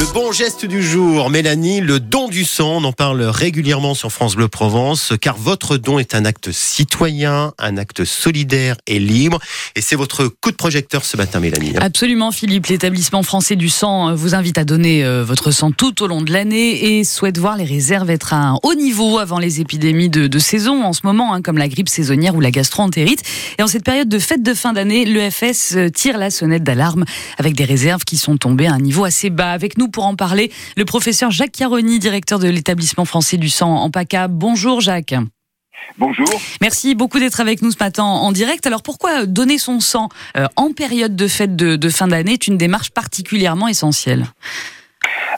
Le bon geste du jour, Mélanie, le don du sang, on en parle régulièrement sur France Bleu Provence, car votre don est un acte citoyen, un acte solidaire et libre. Et c'est votre coup de projecteur ce matin, Mélanie. Absolument, Philippe. L'établissement français du sang vous invite à donner euh, votre sang tout au long de l'année et souhaite voir les réserves être à un haut niveau avant les épidémies de, saison en ce moment, hein, comme la grippe saisonnière ou la gastroentérite. Et en cette période de fête de fin d'année, l'EFS euh, tire la sonnette d'alarme avec des réserves qui sont tombées à un niveau assez bas. Avec nous pour en parler, le professeur Jacques Chiaroni, directeur de l'établissement français du sang en PACA. Bonjour Jacques. Bonjour. Merci beaucoup d'être avec nous ce matin en direct. Alors pourquoi donner son sang euh, en période de fête de fin d'année est une démarche particulièrement essentielle?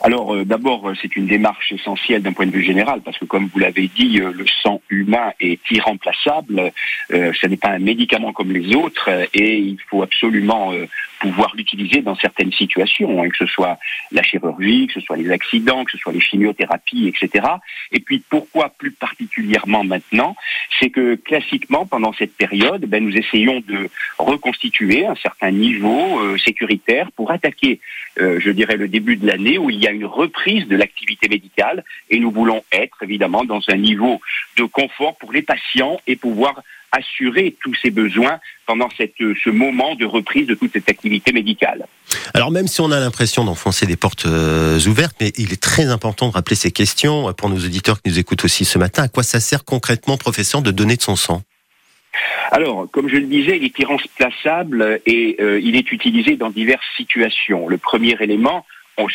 Alors euh, d'abord, euh, c'est une démarche essentielle d'un point de vue général, parce que comme vous l'avez dit, euh, le sang humain est irremplaçable. ce n'est pas un médicament comme les autres, et il faut absolument pouvoir l'utiliser dans certaines situations, hein, que ce soit la chirurgie, que ce soit les accidents, que ce soit les chimiothérapies, etc. Et puis pourquoi plus particulièrement maintenant C'est que classiquement, pendant cette période, ben, nous essayons de reconstituer un certain niveau sécuritaire pour attaquer, je dirais, le début de l'année où il y a une reprise de l'activité médicale et nous voulons être évidemment dans un niveau de confort pour les patients et pouvoir assurer tous ces besoins pendant cette, ce moment de reprise de toute cette activité médicale. Alors même si on a l'impression d'enfoncer des portes euh, ouvertes, mais il est très important de rappeler ces questions pour nos auditeurs qui nous écoutent aussi ce matin. À quoi ça sert concrètement, professeur, de donner de son sang? Alors, comme je le disais, il est irremplaçable et euh, il est utilisé dans diverses situations. Le premier élément,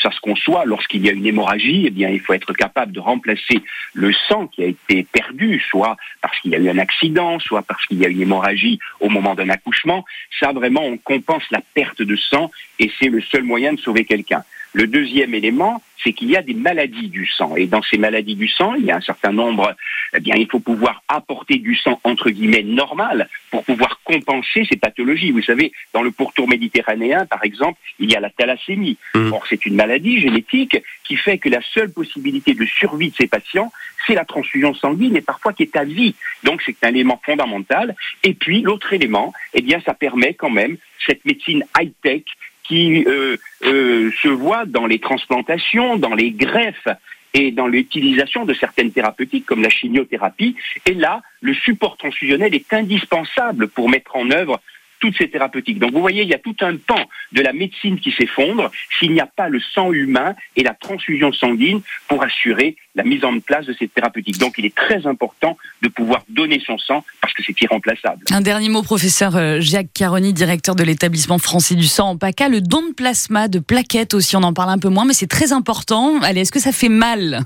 ça se conçoit, lorsqu'il y a une hémorragie, eh bien, il faut être capable de remplacer le sang qui a été perdu, soit parce qu'il y a eu un accident, soit parce qu'il y a une hémorragie au moment d'un accouchement. Ça, vraiment, on compense la perte de sang et c'est le seul moyen de sauver quelqu'un. Le deuxième élément, c'est qu'il y a des maladies du sang. Et dans ces maladies du sang, il y a un certain nombre, eh bien, il faut pouvoir apporter du sang, entre guillemets, normal pour pouvoir compenser ces pathologies. Vous savez, dans le pourtour méditerranéen, par exemple, il y a la thalassémie. Mmh. Or, c'est une maladie génétique qui fait que la seule possibilité de survie de ces patients, c'est la transfusion sanguine et parfois qui est à vie. Donc, c'est un élément fondamental. Et puis, l'autre élément, eh bien, ça permet quand même cette médecine high-tech qui euh, euh, se voit dans les transplantations, dans les greffes et dans l'utilisation de certaines thérapeutiques comme la chimiothérapie. Et là, le support transfusionnel est indispensable pour mettre en œuvre toutes ces thérapeutiques. Donc vous voyez, il y a tout un pan de la médecine qui s'effondre s'il n'y a pas le sang humain et la transfusion sanguine pour assurer la mise en place de ces thérapeutiques. Donc il est très important de pouvoir donner son sang c'est irremplaçable. Un dernier mot, professeur euh, Jacques Caroni, directeur de l'établissement français du sang en PACA. Le don de plasma, de plaquettes aussi, on en parle un peu moins, mais c'est très important. Allez, est-ce que ça fait mal?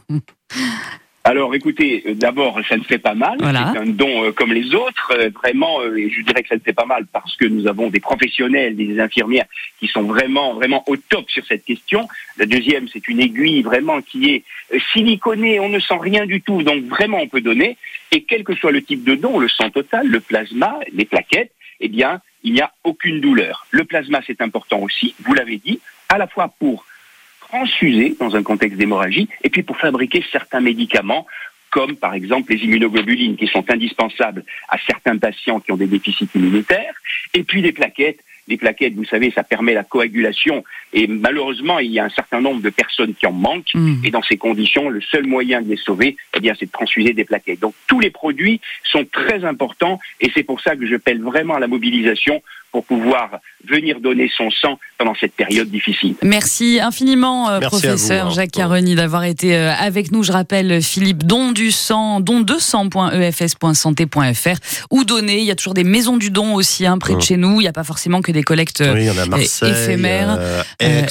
Alors écoutez, euh, d'abord, ça ne fait pas mal. C'est un don euh, comme les autres. Euh, vraiment, et je dirais que ça ne fait pas mal parce que nous avons des professionnels, des infirmières qui sont vraiment, vraiment au top sur cette question. La deuxième, c'est une aiguille vraiment qui est siliconée, on ne sent rien du tout, donc vraiment on peut donner. Et quel que soit le type de don, le sang total, le plasma, les plaquettes, eh bien, il n'y a aucune douleur. Le plasma, c'est important aussi, vous l'avez dit, à la fois pour transfuser dans un contexte d'hémorragie, et puis pour fabriquer certains médicaments comme par exemple les immunoglobulines qui sont indispensables à certains patients qui ont des déficits immunitaires, et puis les plaquettes. Les plaquettes, vous savez, ça permet la coagulation, et malheureusement, il y a un certain nombre de personnes qui en manquent, mmh. et dans ces conditions, le seul moyen de les sauver, eh bien, c'est de transfuser des plaquettes. Donc tous les produits sont très importants, et c'est pour ça que je pèle vraiment à la mobilisation pour pouvoir venir donner son sang pendant cette période difficile. Merci infiniment, euh, professeur hein. Jacques Caroni, d'avoir été euh, avec nous. Je rappelle, Philippe, don du sang, don de sang.efs.santé.fr ou donner. Il y a toujours des maisons du don aussi hein, près de mmh. chez nous. Il n'y a pas forcément que des collectes oui, éphémères. Aix,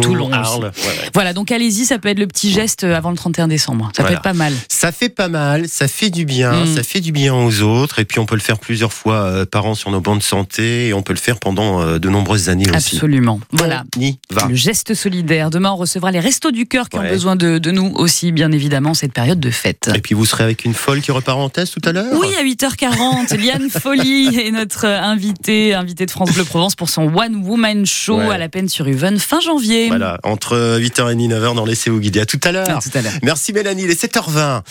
Toulon, Arles, Voilà, donc allez-y, ça peut être le petit geste avant le 31 décembre. Ça peut être pas mal. Ça fait pas mal, ça fait du bien, mmh. ça fait du bien aux autres. Et puis on peut le faire plusieurs fois euh, par an sur nos bancs de santé et on peut le faire pendant euh, de nombreuses années aussi. Absolument. Voilà. Le geste solidaire. Demain, on recevra les Restos du Cœur qui ont besoin de, nous aussi, bien évidemment, cette période de fête. Et puis vous serez avec une folle qui repart en thèse tout à l'heure Oui, à 8h40. Liane Folly est notre invitée, invitée de France Bleu Provence pour son One Woman Show à la peine sur Uven fin janvier. Voilà, entre 8h30 et 9h dans les vous guider. À tout à l'heure. Merci Mélanie, il est 7h20.